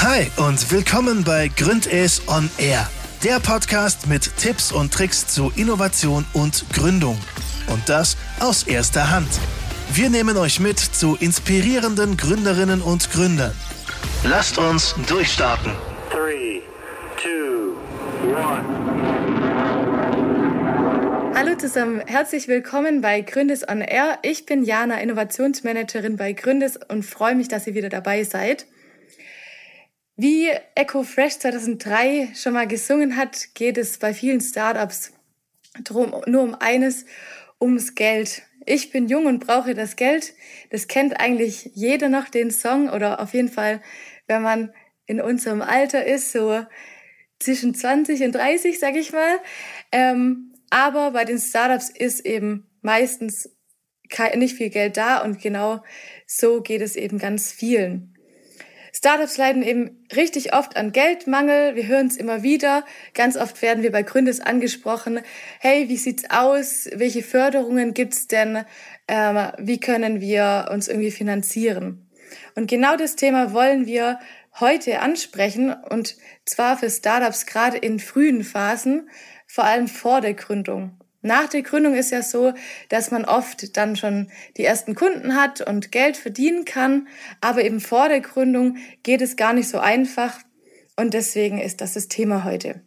Hi und willkommen bei Gründes on Air, der Podcast mit Tipps und Tricks zu Innovation und Gründung. Und das aus erster Hand. Wir nehmen euch mit zu inspirierenden Gründerinnen und Gründern. Lasst uns durchstarten. 3, 2, 1. Hallo zusammen, herzlich willkommen bei Gründes on Air. Ich bin Jana, Innovationsmanagerin bei Gründes und freue mich, dass ihr wieder dabei seid. Wie EcoFresh 2003 schon mal gesungen hat, geht es bei vielen Startups drum, nur um eines, ums Geld. Ich bin jung und brauche das Geld. Das kennt eigentlich jeder noch den Song oder auf jeden Fall, wenn man in unserem Alter ist, so zwischen 20 und 30, sag ich mal. Ähm, aber bei den Startups ist eben meistens nicht viel Geld da und genau so geht es eben ganz vielen. Startups leiden eben richtig oft an Geldmangel. Wir hören es immer wieder. Ganz oft werden wir bei Gründes angesprochen. Hey, wie sieht's aus? Welche Förderungen gibt's denn? Ähm, wie können wir uns irgendwie finanzieren? Und genau das Thema wollen wir heute ansprechen und zwar für Startups gerade in frühen Phasen, vor allem vor der Gründung. Nach der Gründung ist ja so, dass man oft dann schon die ersten Kunden hat und Geld verdienen kann, aber eben vor der Gründung geht es gar nicht so einfach. Und deswegen ist das das Thema heute.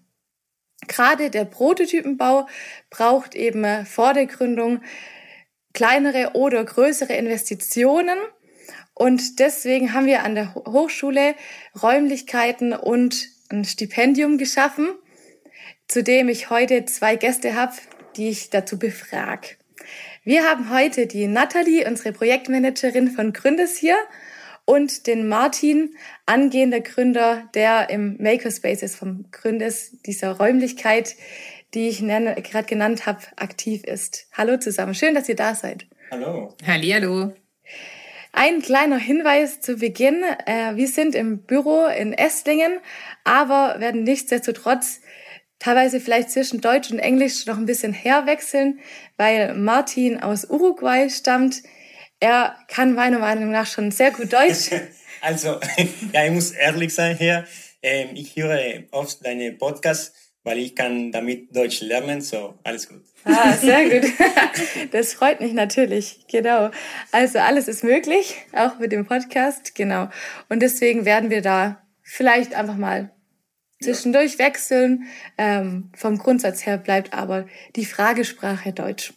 Gerade der Prototypenbau braucht eben vor der Gründung kleinere oder größere Investitionen. Und deswegen haben wir an der Hochschule Räumlichkeiten und ein Stipendium geschaffen, zu dem ich heute zwei Gäste habe, die ich dazu befrage. Wir haben heute die Nathalie, unsere Projektmanagerin von Gründes hier und den Martin, angehender Gründer, der im Makerspaces vom Gründes, dieser Räumlichkeit, die ich gerade genannt habe, aktiv ist. Hallo zusammen, schön, dass ihr da seid. Hallo. Hallihallo. Ein kleiner Hinweis zu Beginn. Äh, wir sind im Büro in Esslingen, aber werden nichtsdestotrotz teilweise vielleicht zwischen Deutsch und Englisch noch ein bisschen herwechseln, weil Martin aus Uruguay stammt. Er kann meiner Meinung nach schon sehr gut Deutsch. Also, ja, ich muss ehrlich sein hier. Ähm, ich höre oft deine Podcasts, weil ich kann damit Deutsch lernen, so alles gut. Ah, sehr gut. Das freut mich natürlich, genau. Also alles ist möglich, auch mit dem Podcast, genau. Und deswegen werden wir da vielleicht einfach mal zwischendurch wechseln. Ähm, vom Grundsatz her bleibt aber die Fragesprache Deutsch.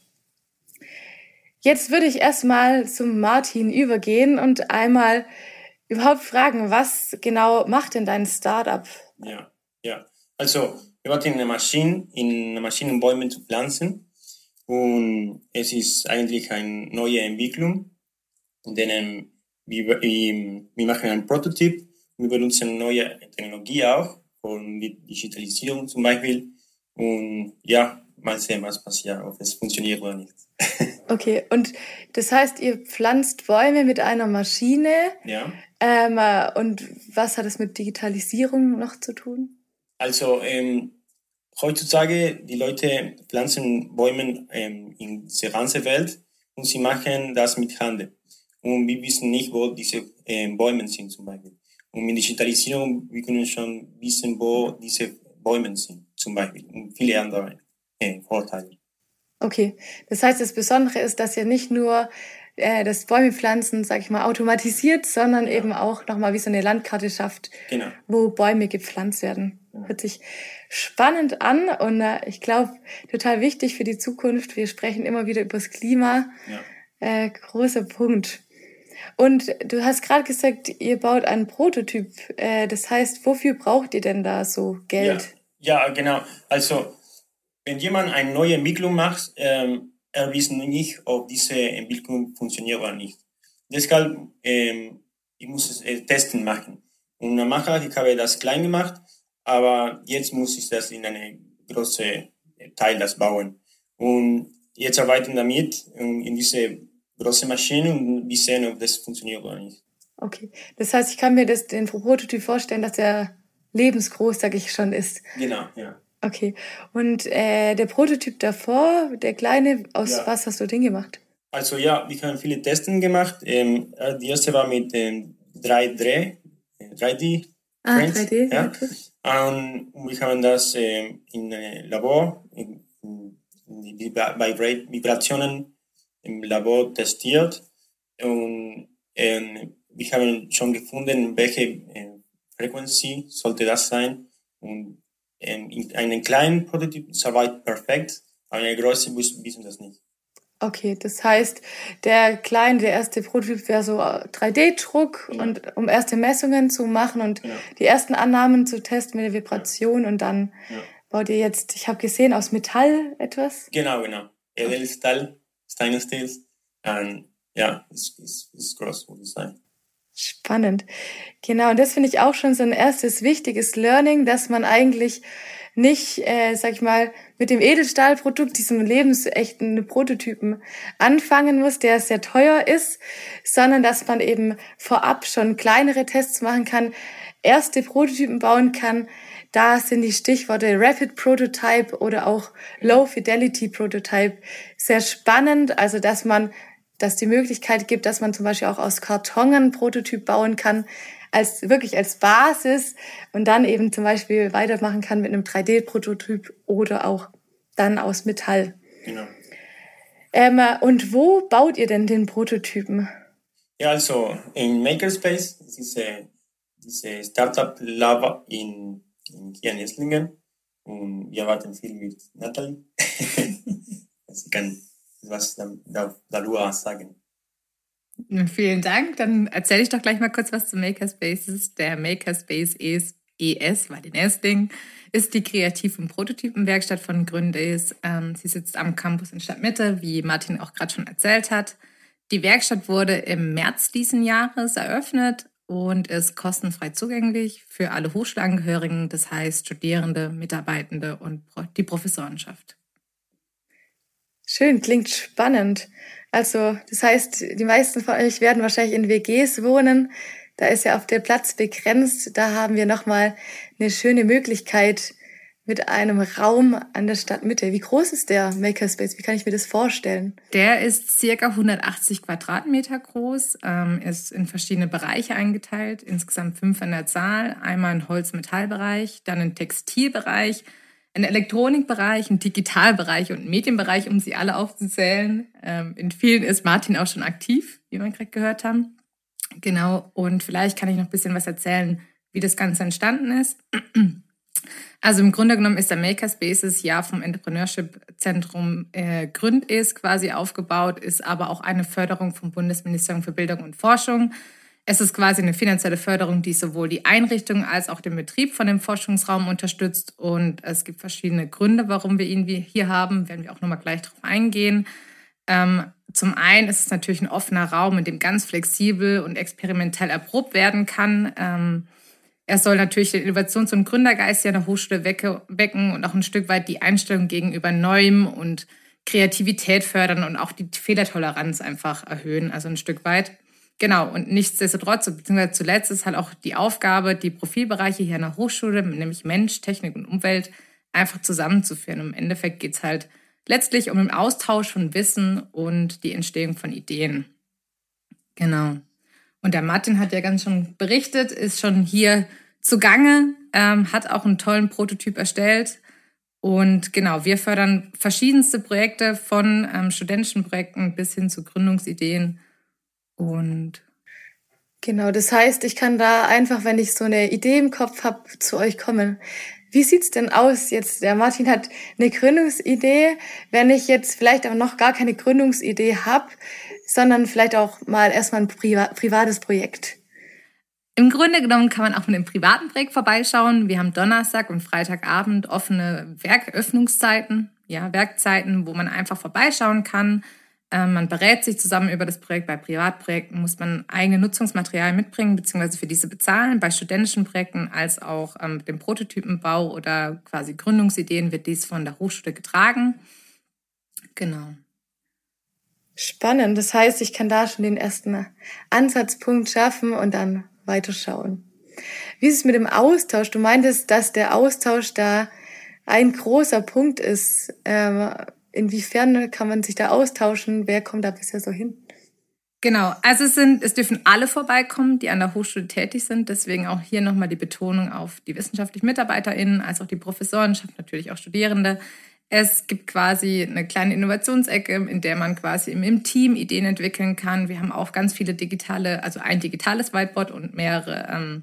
Jetzt würde ich erstmal zum Martin übergehen und einmal überhaupt fragen, was genau macht denn dein Startup? Ja, ja. Also, wir warten in einer Maschine, in einer Maschine Bäume zu pflanzen. Und es ist eigentlich eine neue Entwicklung, in denen wir, wir machen einen Prototyp, wir benutzen neue Technologie auch von Digitalisierung zum Beispiel. Und ja, mal sehen, was passiert, ob es funktioniert oder nicht. Okay, und das heißt, ihr pflanzt Bäume mit einer Maschine. Ja. Ähm, und was hat es mit Digitalisierung noch zu tun? Also ähm, heutzutage, die Leute pflanzen Bäume ähm, in der ganzen Welt und sie machen das mit Hand. Und wir wissen nicht, wo diese ähm, Bäume sind zum Beispiel. Und mit Digitalisierung, wir können schon wissen, wo diese Bäume sind, zum Beispiel, und viele andere äh, Vorteile. Okay, das heißt, das Besondere ist, dass ihr nicht nur äh, das Bäumepflanzen, sag ich mal, automatisiert, sondern eben auch nochmal wie so eine Landkarte schafft, genau. wo Bäume gepflanzt werden. Hört sich spannend an und äh, ich glaube, total wichtig für die Zukunft. Wir sprechen immer wieder über das Klima. Ja. Äh, großer Punkt. Und du hast gerade gesagt, ihr baut einen Prototyp. Äh, das heißt, wofür braucht ihr denn da so Geld? Ja, ja genau. Also, wenn jemand eine neue Entwicklung macht, ähm, er weiß nicht, ob diese Entwicklung funktioniert oder nicht. Deshalb, ähm, ich muss es äh, testen machen. Und dann mache ich habe das klein gemacht, aber jetzt muss ich das in eine große Teil das bauen. Und jetzt arbeiten damit in diese große Maschine und wir sehen, ob das funktioniert oder nicht. Okay, das heißt, ich kann mir das, den Prototyp vorstellen, dass er lebensgroß, sag ich schon, ist. Genau, ja. Okay, und äh, der Prototyp davor, der kleine, aus ja. was hast du den gemacht? Also ja, wir haben viele Testen gemacht. Ähm, die erste war mit ähm, 3D, 3D Ah, Friends, 3D, ja. Und wir haben das äh, in äh, Labor, in, in, die Vibrationen im Labor testiert und äh, wir haben schon gefunden, welche äh, Frequency sollte das sein. Und ähm, in einem kleinen Prototyp soweit perfekt, aber in der Größe wissen wir das nicht. Okay, das heißt, der kleine, der erste Prototyp wäre so 3D-Druck genau. und um erste Messungen zu machen und genau. die ersten Annahmen zu testen mit der Vibration ja. und dann ja. baut ihr jetzt, ich habe gesehen, aus Metall etwas? Genau, genau. Edelstahl, Stainless Steel. Und ja, ist, ist, ist groß, muss ich sagen. Spannend. Genau, und das finde ich auch schon so ein erstes wichtiges Learning, dass man eigentlich nicht, äh, sag ich mal, mit dem Edelstahlprodukt, diesem lebensechten Prototypen anfangen muss, der sehr teuer ist, sondern dass man eben vorab schon kleinere Tests machen kann, erste Prototypen bauen kann. Da sind die Stichworte Rapid Prototype oder auch Low Fidelity Prototype sehr spannend. Also, dass man dass die Möglichkeit gibt, dass man zum Beispiel auch aus Karton einen Prototyp bauen kann, als wirklich als Basis und dann eben zum Beispiel weitermachen kann mit einem 3D-Prototyp oder auch dann aus Metall. Genau. Ähm, und wo baut ihr denn den Prototypen? Ja, also in Makerspace, diese, diese Startup Lab in, in hier in Esslingen. Und wir arbeiten viel mit Natalie. Sie kann was darüber sagen. Vielen Dank. Dann erzähle ich doch gleich mal kurz was zu Makerspaces. Der Makerspace ES, ES war den Erstling, ist die Kreativ- und Prototypenwerkstatt von Gründays. Ähm, sie sitzt am Campus in Stadtmitte, wie Martin auch gerade schon erzählt hat. Die Werkstatt wurde im März diesen Jahres eröffnet und ist kostenfrei zugänglich für alle Hochschulangehörigen, das heißt Studierende, Mitarbeitende und die Professorenschaft. Schön, klingt spannend. Also, das heißt, die meisten von euch werden wahrscheinlich in WGs wohnen. Da ist ja auch der Platz begrenzt. Da haben wir nochmal eine schöne Möglichkeit mit einem Raum an der Stadtmitte. Wie groß ist der Makerspace? Wie kann ich mir das vorstellen? Der ist circa 180 Quadratmeter groß, ähm, ist in verschiedene Bereiche eingeteilt, insgesamt fünf an der Zahl. Einmal ein Holz-Metall-Bereich, dann ein Textilbereich, einen Elektronikbereich, einen Digitalbereich und einen Medienbereich, um sie alle aufzuzählen. Ähm, in vielen ist Martin auch schon aktiv, wie wir gerade gehört haben. Genau, und vielleicht kann ich noch ein bisschen was erzählen, wie das Ganze entstanden ist. Also im Grunde genommen ist der Makerspaces ja vom Entrepreneurship Zentrum äh, Gründes quasi aufgebaut, ist aber auch eine Förderung vom Bundesministerium für Bildung und Forschung. Es ist quasi eine finanzielle Förderung, die sowohl die Einrichtung als auch den Betrieb von dem Forschungsraum unterstützt. Und es gibt verschiedene Gründe, warum wir ihn hier haben. Werden wir auch nochmal gleich darauf eingehen. Ähm, zum einen ist es natürlich ein offener Raum, in dem ganz flexibel und experimentell erprobt werden kann. Ähm, er soll natürlich den Innovations- und Gründergeist hier an der Hochschule wecke, wecken und auch ein Stück weit die Einstellung gegenüber Neuem und Kreativität fördern und auch die Fehlertoleranz einfach erhöhen, also ein Stück weit. Genau, und nichtsdestotrotz, beziehungsweise zuletzt ist halt auch die Aufgabe, die Profilbereiche hier an der Hochschule, nämlich Mensch, Technik und Umwelt, einfach zusammenzuführen. Im Endeffekt geht es halt letztlich um den Austausch von Wissen und die Entstehung von Ideen. Genau. Und der Martin hat ja ganz schon berichtet, ist schon hier zugange, ähm, hat auch einen tollen Prototyp erstellt. Und genau, wir fördern verschiedenste Projekte von ähm, studentischen Projekten bis hin zu Gründungsideen und Genau, das heißt, ich kann da einfach, wenn ich so eine Idee im Kopf habe, zu euch kommen. Wie sieht's denn aus jetzt? Der Martin hat eine Gründungsidee. Wenn ich jetzt vielleicht auch noch gar keine Gründungsidee habe, sondern vielleicht auch mal erstmal ein Priva privates Projekt. Im Grunde genommen kann man auch mit einem privaten Projekt vorbeischauen. Wir haben Donnerstag und Freitagabend offene Werköffnungszeiten, ja, Werkzeiten, wo man einfach vorbeischauen kann ähm, man berät sich zusammen über das Projekt. Bei Privatprojekten muss man eigene Nutzungsmaterialien mitbringen, beziehungsweise für diese bezahlen. Bei studentischen Projekten als auch ähm, dem Prototypenbau oder quasi Gründungsideen wird dies von der Hochschule getragen. Genau. Spannend. Das heißt, ich kann da schon den ersten Ansatzpunkt schaffen und dann weiterschauen. Wie ist es mit dem Austausch? Du meintest, dass der Austausch da ein großer Punkt ist. Ähm, Inwiefern kann man sich da austauschen? Wer kommt da bisher so hin? Genau, also es, sind, es dürfen alle vorbeikommen, die an der Hochschule tätig sind. Deswegen auch hier nochmal die Betonung auf die wissenschaftlichen MitarbeiterInnen, als auch die Professorenschaft, natürlich auch Studierende. Es gibt quasi eine kleine Innovationsecke, in der man quasi im Team Ideen entwickeln kann. Wir haben auch ganz viele digitale, also ein digitales Whiteboard und mehrere ähm,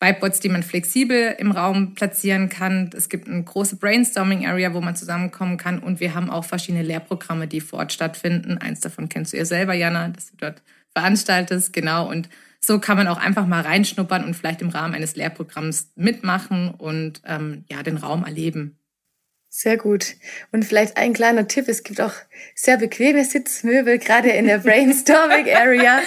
Whiteboards, die man flexibel im Raum platzieren kann. Es gibt eine große Brainstorming-Area, wo man zusammenkommen kann. Und wir haben auch verschiedene Lehrprogramme, die vor Ort stattfinden. Eins davon kennst du ja selber, Jana, dass du dort veranstaltest. Genau. Und so kann man auch einfach mal reinschnuppern und vielleicht im Rahmen eines Lehrprogramms mitmachen und ähm, ja, den Raum erleben. Sehr gut. Und vielleicht ein kleiner Tipp, es gibt auch sehr bequeme Sitzmöbel, gerade in der Brainstorming Area.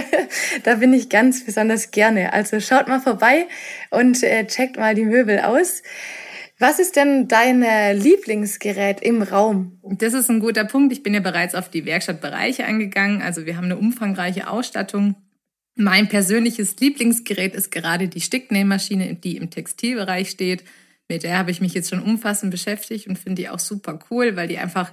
da bin ich ganz besonders gerne. Also schaut mal vorbei und äh, checkt mal die Möbel aus. Was ist denn dein äh, Lieblingsgerät im Raum? Das ist ein guter Punkt. Ich bin ja bereits auf die Werkstattbereiche eingegangen. Also wir haben eine umfangreiche Ausstattung. Mein persönliches Lieblingsgerät ist gerade die Sticknähmaschine, die im Textilbereich steht. Mit der habe ich mich jetzt schon umfassend beschäftigt und finde die auch super cool, weil die einfach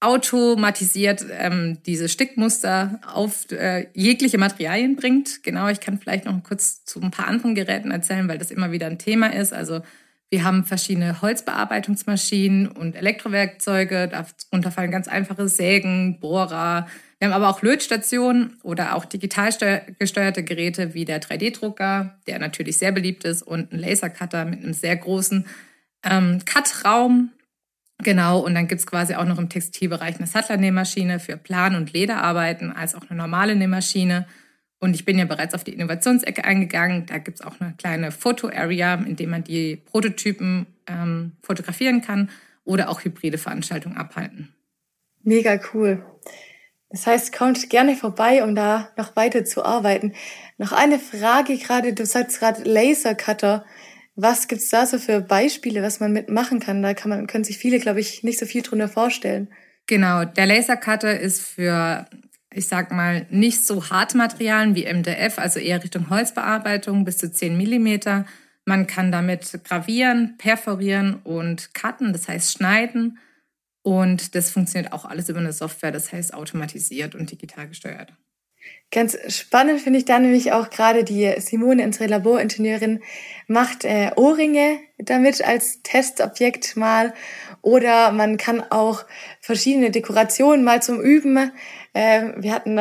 automatisiert ähm, diese Stickmuster auf äh, jegliche Materialien bringt. Genau, ich kann vielleicht noch kurz zu ein paar anderen Geräten erzählen, weil das immer wieder ein Thema ist. Also wir haben verschiedene Holzbearbeitungsmaschinen und Elektrowerkzeuge. Darunter fallen ganz einfache Sägen, Bohrer. Wir haben aber auch Lötstationen oder auch digital gesteuerte Geräte wie der 3D-Drucker, der natürlich sehr beliebt ist, und ein Lasercutter mit einem sehr großen ähm, Cut-Raum. Genau, und dann gibt's quasi auch noch im Textilbereich eine Sattler-Nähmaschine für Plan- und Lederarbeiten, als auch eine normale Nähmaschine. Und ich bin ja bereits auf die Innovationsecke eingegangen. Da gibt es auch eine kleine Foto-Area, in dem man die Prototypen ähm, fotografieren kann oder auch hybride Veranstaltungen abhalten. Mega cool. Das heißt, kommt gerne vorbei, um da noch weiter zu arbeiten. Noch eine Frage gerade, du sagst gerade Lasercutter. Was gibt's da so für Beispiele, was man mitmachen kann? Da kann man, können sich viele, glaube ich, nicht so viel drunter vorstellen. Genau, der Lasercutter ist für ich sag mal, nicht so Hartmaterialien wie MDF, also eher Richtung Holzbearbeitung bis zu 10 Millimeter. Man kann damit gravieren, perforieren und cutten, das heißt schneiden. Und das funktioniert auch alles über eine Software, das heißt automatisiert und digital gesteuert. Ganz spannend finde ich da nämlich auch gerade die Simone, unsere Laboringenieurin, macht äh, Ohrringe damit als Testobjekt mal. Oder man kann auch verschiedene Dekorationen mal zum Üben ähm, wir hatten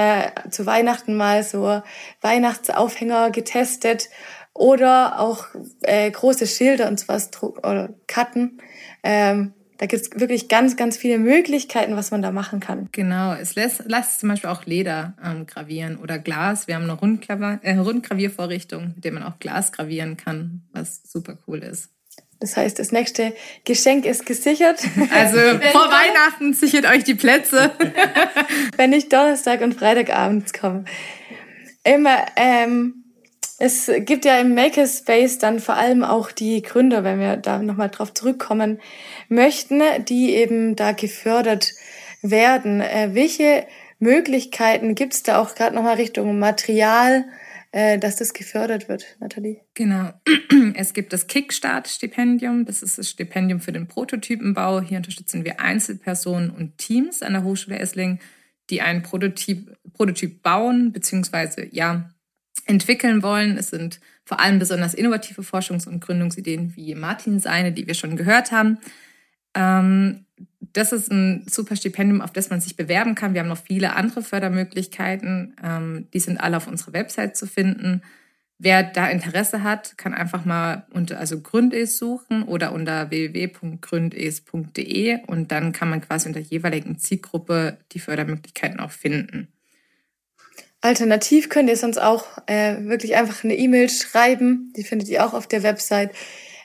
zu Weihnachten mal so Weihnachtsaufhänger getestet oder auch äh, große Schilder und sowas oder Karten. Ähm, da gibt's wirklich ganz, ganz viele Möglichkeiten, was man da machen kann. Genau, es lässt, lässt zum Beispiel auch Leder ähm, gravieren oder Glas. Wir haben eine Rundgravier, äh, Rundgraviervorrichtung, mit der man auch Glas gravieren kann, was super cool ist. Das heißt, das nächste Geschenk ist gesichert. Also vor Weihnachten sichert euch die Plätze. Wenn ich Donnerstag und Freitagabends komme. Immer, ähm, es gibt ja im Makerspace dann vor allem auch die Gründer, wenn wir da nochmal drauf zurückkommen möchten, die eben da gefördert werden. Äh, welche Möglichkeiten gibt es da auch gerade nochmal Richtung Material? Äh, dass das gefördert wird, Nathalie. Genau. Es gibt das Kickstart-Stipendium. Das ist das Stipendium für den Prototypenbau. Hier unterstützen wir Einzelpersonen und Teams an der Hochschule Esslingen, die einen Prototyp, Prototyp bauen bzw. ja, entwickeln wollen. Es sind vor allem besonders innovative Forschungs- und Gründungsideen wie Martin seine, die wir schon gehört haben. Ähm, das ist ein super Stipendium, auf das man sich bewerben kann. Wir haben noch viele andere Fördermöglichkeiten. Ähm, die sind alle auf unserer Website zu finden. Wer da Interesse hat, kann einfach mal unter also Gründes suchen oder unter www.gründes.de und dann kann man quasi unter jeweiligen Zielgruppe die Fördermöglichkeiten auch finden. Alternativ könnt ihr sonst auch äh, wirklich einfach eine E-Mail schreiben. Die findet ihr auch auf der Website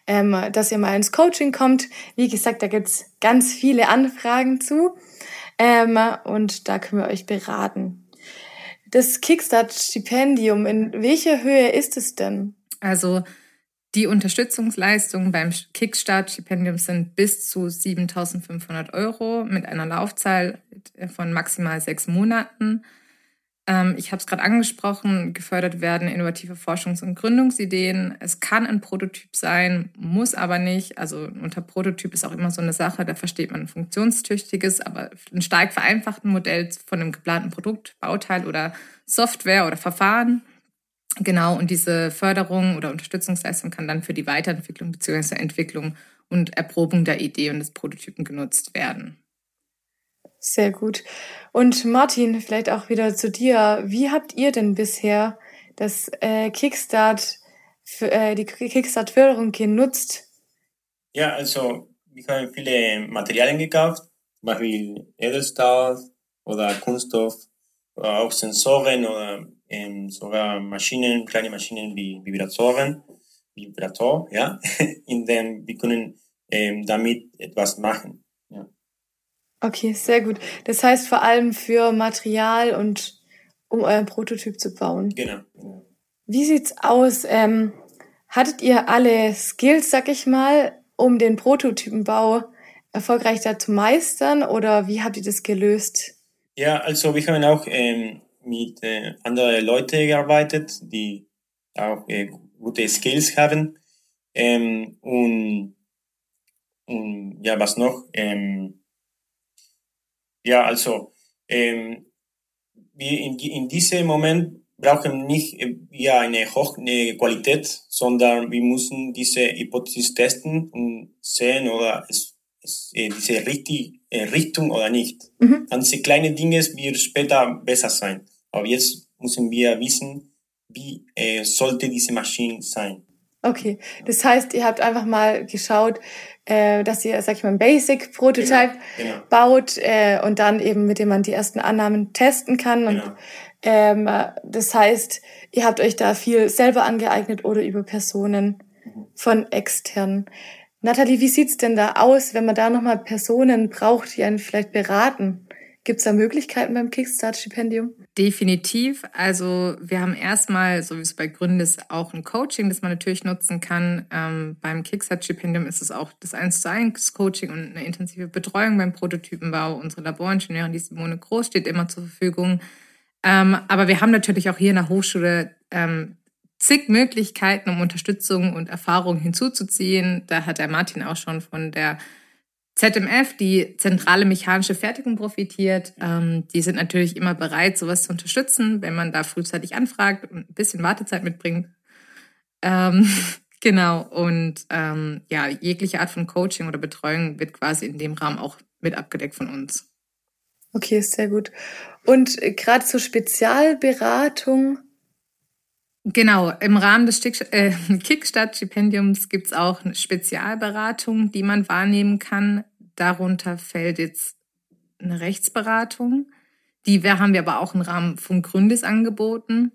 ähm, dass ihr mal ins Coaching kommt. Wie gesagt, da gibt's ganz viele Anfragen zu ähm, und da können wir euch beraten. Das Kickstart-Stipendium, in welcher Höhe ist es denn? Also die Unterstützungsleistungen beim Kickstart-Stipendium sind bis zu 7.500 Euro mit einer Laufzeit von maximal sechs Monaten. Ähm, ich habe es gerade angesprochen, gefördert werden innovative Forschungs- und Gründungsideen. Es kann ein Prototyp sein, muss aber nicht. Also unter Prototyp ist auch immer so eine Sache, da versteht man ein funktionstüchtiges, aber ein stark vereinfachten Modell von einem geplanten Produkt, Bauteil oder Software oder Verfahren. Genau, und diese Förderung oder Unterstützungsleistung kann dann für die Weiterentwicklung bzw. Entwicklung und Erprobung der Idee und des Prototypen genutzt werden. Sehr gut. Und Martin, vielleicht auch wieder zu dir. Wie habt ihr denn bisher das äh, Kickstart, für, äh, die Kickstart-Förderung genutzt? Ja, also wir haben viele Materialien gekauft, zum Beispiel Edelstahl oder Kunststoff, oder auch Sensoren oder ähm, sogar Maschinen, kleine Maschinen wie Vibratoren, Vibrator, ja, in dem wir können ähm, damit etwas machen. Okay, sehr gut. Das heißt vor allem für Material und um euren Prototyp zu bauen. Genau. Wie sieht's aus? Ähm, hattet ihr alle Skills, sag ich mal, um den Prototypenbau erfolgreich da zu meistern oder wie habt ihr das gelöst? Ja, also wir haben auch ähm, mit äh, anderen Leuten gearbeitet, die auch äh, gute Skills haben. Ähm, und, und ja, was noch? Ähm, ja, also ähm, wir in, in diesem Moment brauchen nicht äh, ja, eine hohe Qualität, sondern wir müssen diese Hypothesis testen und sehen, oder es, es äh, diese richtig, äh, Richtung oder nicht. Mhm. Diese kleinen Dinge wird später besser sein. Aber jetzt müssen wir wissen, wie äh, sollte diese Maschine sein. Okay, das heißt, ihr habt einfach mal geschaut, äh, dass ihr, sag ich mal, ein Basic-Prototype genau, genau. baut äh, und dann eben, mit dem man die ersten Annahmen testen kann. Und, genau. ähm, das heißt, ihr habt euch da viel selber angeeignet oder über Personen mhm. von externen. Nathalie, wie sieht's denn da aus, wenn man da nochmal Personen braucht, die einen vielleicht beraten? Gibt es da Möglichkeiten beim Kickstart-Stipendium? Definitiv. Also wir haben erstmal, so wie es bei Gründes, auch ein Coaching, das man natürlich nutzen kann. Ähm, beim Kickstart-Stipendium ist es auch das 1 zu 1 Coaching und eine intensive Betreuung beim Prototypenbau. Unsere Laboringenieurin, die Simone Groß, steht immer zur Verfügung. Ähm, aber wir haben natürlich auch hier in der Hochschule ähm, zig Möglichkeiten, um Unterstützung und Erfahrung hinzuzuziehen. Da hat der Martin auch schon von der ZMF, die zentrale mechanische Fertigung profitiert, ähm, die sind natürlich immer bereit, sowas zu unterstützen, wenn man da frühzeitig anfragt und ein bisschen Wartezeit mitbringt. Ähm, genau, und ähm, ja, jegliche Art von Coaching oder Betreuung wird quasi in dem Rahmen auch mit abgedeckt von uns. Okay, sehr gut. Und äh, gerade zur Spezialberatung, Genau, im Rahmen des äh, Kickstart-Stipendiums gibt es auch eine Spezialberatung, die man wahrnehmen kann. Darunter fällt jetzt eine Rechtsberatung. Die haben wir aber auch im Rahmen von Gründes angeboten.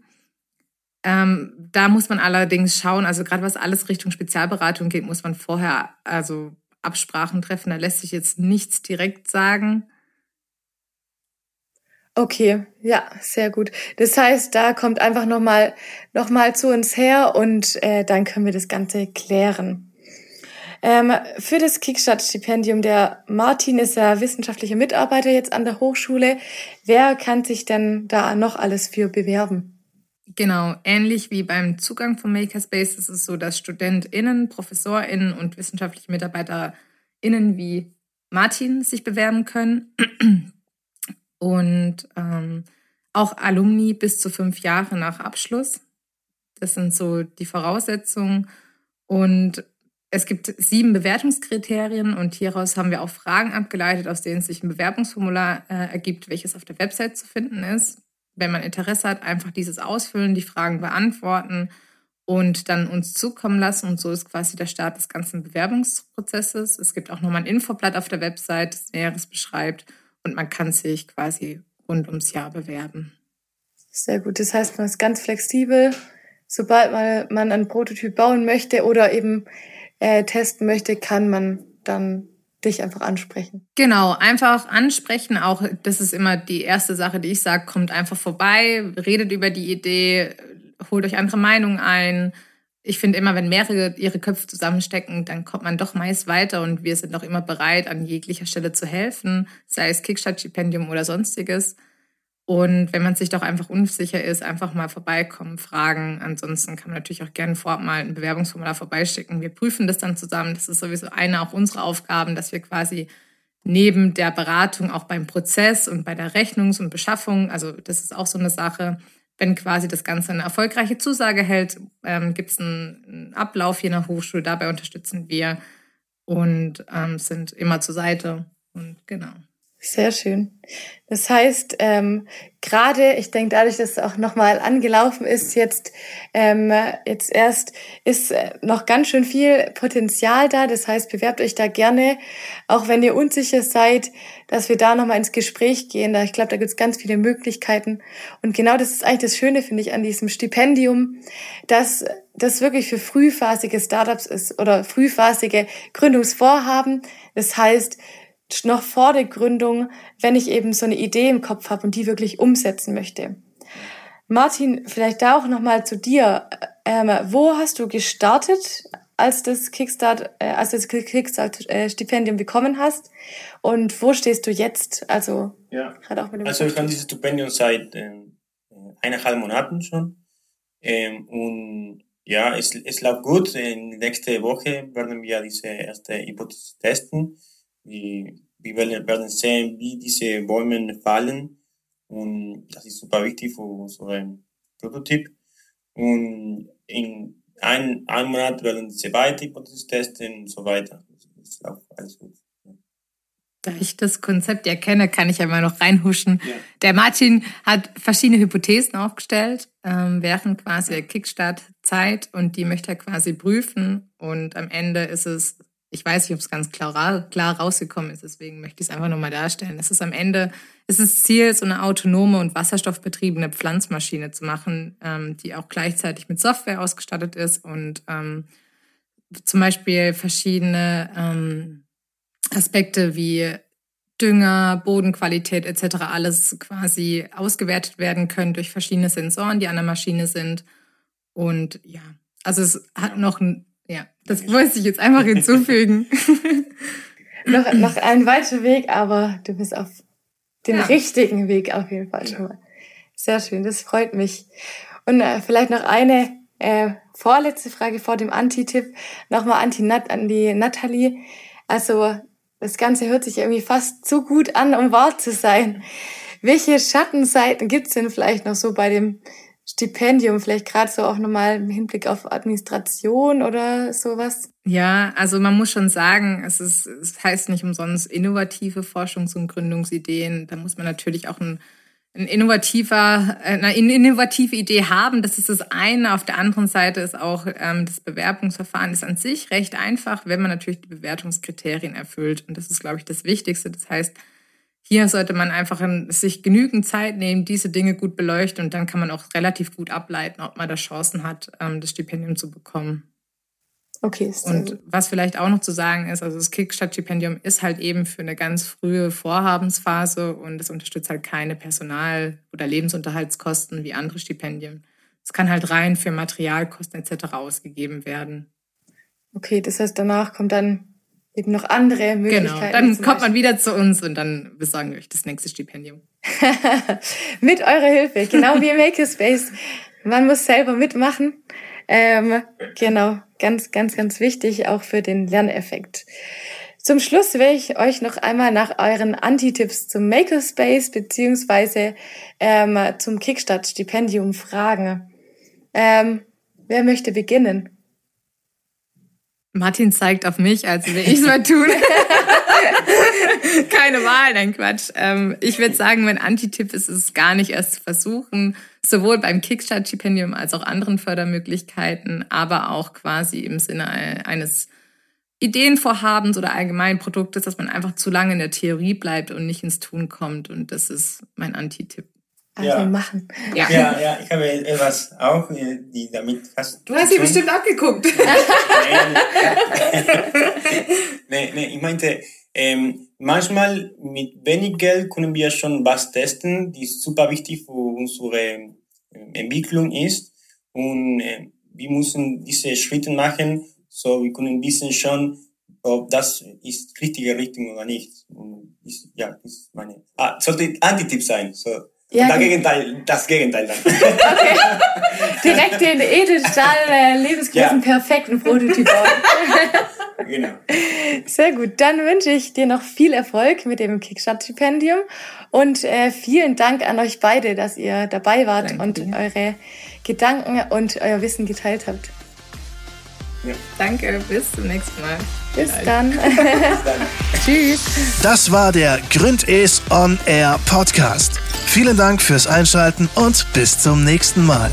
Ähm, da muss man allerdings schauen, also gerade was alles Richtung Spezialberatung geht, muss man vorher also Absprachen treffen. Da lässt sich jetzt nichts direkt sagen. Okay, ja, sehr gut. Das heißt, da kommt einfach nochmal noch mal zu uns her und äh, dann können wir das Ganze klären. Ähm, für das Kickstart-Stipendium, der Martin ist ja wissenschaftlicher Mitarbeiter jetzt an der Hochschule. Wer kann sich denn da noch alles für bewerben? Genau, ähnlich wie beim Zugang vom Makerspace ist es so, dass StudentInnen, ProfessorInnen und wissenschaftliche MitarbeiterInnen wie Martin sich bewerben können und ähm, auch Alumni bis zu fünf Jahre nach Abschluss. Das sind so die Voraussetzungen. Und es gibt sieben Bewertungskriterien und hieraus haben wir auch Fragen abgeleitet, aus denen sich ein Bewerbungsformular äh, ergibt, welches auf der Website zu finden ist. Wenn man Interesse hat, einfach dieses ausfüllen, die Fragen beantworten und dann uns zukommen lassen. Und so ist quasi der Start des ganzen Bewerbungsprozesses. Es gibt auch nochmal ein Infoblatt auf der Website, das Näheres beschreibt und man kann sich quasi rund ums Jahr bewerben. Sehr gut. Das heißt, man ist ganz flexibel. Sobald man einen Prototyp bauen möchte oder eben äh, testen möchte, kann man dann dich einfach ansprechen. Genau, einfach ansprechen. Auch das ist immer die erste Sache, die ich sage, kommt einfach vorbei, redet über die Idee, holt euch andere Meinungen ein, ich finde immer, wenn mehrere ihre Köpfe zusammenstecken, dann kommt man doch meist weiter und wir sind auch immer bereit, an jeglicher Stelle zu helfen, sei es Kickstart-Stipendium oder sonstiges. Und wenn man sich doch einfach unsicher ist, einfach mal vorbeikommen, fragen. Ansonsten kann man natürlich auch gerne vorab mal ein Bewerbungsformular vorbeischicken. Wir prüfen das dann zusammen. Das ist sowieso eine auch unserer Aufgaben, dass wir quasi neben der Beratung auch beim Prozess und bei der Rechnungs- und Beschaffung, also das ist auch so eine Sache, wenn quasi das Ganze eine erfolgreiche Zusage hält, ähm, gibt es einen, einen, Ablauf je nach Hochschule. Dabei unterstützen wir und ähm, sind immer zur Seite. Und genau. Sehr schön. Das heißt, ähm, gerade, ich denke, dadurch, dass es auch nochmal angelaufen ist, jetzt, ähm, jetzt erst, ist äh, noch ganz schön viel Potenzial da. Das heißt, bewerbt euch da gerne, auch wenn ihr unsicher seid, dass wir da nochmal ins Gespräch gehen. Da, ich glaube, da gibt es ganz viele Möglichkeiten. Und genau das ist eigentlich das Schöne, finde ich, an diesem Stipendium, dass das wirklich für frühphasige Startups ist oder frühphasige Gründungsvorhaben. Das heißt, noch vor der Gründung, wenn ich eben so eine Idee im Kopf habe und die wirklich umsetzen möchte. Martin, vielleicht da auch nochmal zu dir. Ähm, wo hast du gestartet, als das Kickstart, äh, als das Kickstart-Stipendium bekommen hast? Und wo stehst du jetzt? Also, ja. gerade auch mit dem Also, ich habe dieses Stipendium seit äh, eineinhalb Monaten schon. Ähm, und ja, es, es läuft gut. In nächste Woche werden wir diese erste Hypothese testen die, wir werden sehen, wie diese Bäume fallen. Und das ist super wichtig für unseren Prototyp. Und in ein, einem Monat werden sie weiter Hypothese testen und so weiter. Das ist auch alles gut. Da ich das Konzept ja kenne, kann ich ja mal noch reinhuschen. Ja. Der Martin hat verschiedene Hypothesen aufgestellt ähm, während quasi der Kickstart-Zeit und die möchte er quasi prüfen. Und am Ende ist es ich weiß nicht, ob es ganz klar, klar rausgekommen ist, deswegen möchte ich es einfach nochmal darstellen. Es ist am Ende, es ist Ziel, so eine autonome und wasserstoffbetriebene Pflanzmaschine zu machen, ähm, die auch gleichzeitig mit Software ausgestattet ist und ähm, zum Beispiel verschiedene ähm, Aspekte wie Dünger, Bodenqualität etc. alles quasi ausgewertet werden können durch verschiedene Sensoren, die an der Maschine sind. Und ja, also es hat noch ein ja, das wollte ich jetzt einfach hinzufügen. noch, noch ein weiter Weg, aber du bist auf dem ja. richtigen Weg auf jeden Fall schon mal. Sehr schön, das freut mich. Und äh, vielleicht noch eine äh, vorletzte Frage vor dem Anti-Tipp. Nochmal Anti an die Nathalie. Also das Ganze hört sich irgendwie fast zu gut an, um wahr zu sein. Welche Schattenseiten gibt's denn vielleicht noch so bei dem Stipendium, vielleicht gerade so auch nochmal im Hinblick auf Administration oder sowas? Ja, also man muss schon sagen, es, ist, es heißt nicht umsonst innovative Forschungs- und Gründungsideen. Da muss man natürlich auch ein, ein innovativer, eine innovative Idee haben. Das ist das eine. Auf der anderen Seite ist auch ähm, das Bewerbungsverfahren ist an sich recht einfach, wenn man natürlich die Bewertungskriterien erfüllt. Und das ist, glaube ich, das Wichtigste. Das heißt, hier sollte man einfach sich genügend Zeit nehmen, diese Dinge gut beleuchten und dann kann man auch relativ gut ableiten, ob man da Chancen hat, ähm, das Stipendium zu bekommen. Okay. Und was vielleicht auch noch zu sagen ist, also das Kickstart-Stipendium ist halt eben für eine ganz frühe Vorhabensphase und es unterstützt halt keine Personal- oder Lebensunterhaltskosten wie andere Stipendien. Es kann halt rein für Materialkosten etc. ausgegeben werden. Okay, das heißt, danach kommt dann eben noch andere Möglichkeiten. Genau, dann kommt man wieder zu uns und dann besorgen wir euch das nächste Stipendium. Mit eurer Hilfe, genau wie im Makerspace. Man muss selber mitmachen. Ähm, genau, ganz, ganz, ganz wichtig, auch für den Lerneffekt. Zum Schluss will ich euch noch einmal nach euren Anti-Tipps zum Makerspace beziehungsweise ähm, zum Kickstart-Stipendium fragen. Ähm, wer möchte beginnen? Martin zeigt auf mich, als will ich es mal tun. Keine Wahl, nein Quatsch. Ähm, ich würde sagen, mein Anti-Tipp ist es gar nicht erst zu versuchen, sowohl beim Kickstart-Stipendium als auch anderen Fördermöglichkeiten, aber auch quasi im Sinne eines Ideenvorhabens oder allgemeinen Produktes, dass man einfach zu lange in der Theorie bleibt und nicht ins Tun kommt. Und das ist mein Anti-Tipp. Also ja. machen. Ja. ja, ja, ich habe etwas auch, äh, die damit fast. Du hast sie bestimmt abgeguckt. nee, nee, ich meinte, ähm, manchmal mit wenig Geld können wir schon was testen, die super wichtig für unsere ähm, Entwicklung ist. Und äh, wir müssen diese Schritte machen, so wir können wissen schon, ob das ist richtige Richtung oder nicht. Und ist, ja, das ist meine. Ah, sollte Antitipp sein. So. Ja, das Gegenteil, das Gegenteil dann. Okay. Direkt den Edelstahl äh, lebensgroßen ja. perfekten Prototyp. genau. Sehr gut. Dann wünsche ich dir noch viel Erfolg mit dem Kickstart-Stipendium und äh, vielen Dank an euch beide, dass ihr dabei wart Danke und eure Gedanken und euer Wissen geteilt habt. Ja. Danke, bis zum nächsten Mal. Bis dann. bis dann. Tschüss. Das war der Gründes On Air Podcast. Vielen Dank fürs Einschalten und bis zum nächsten Mal.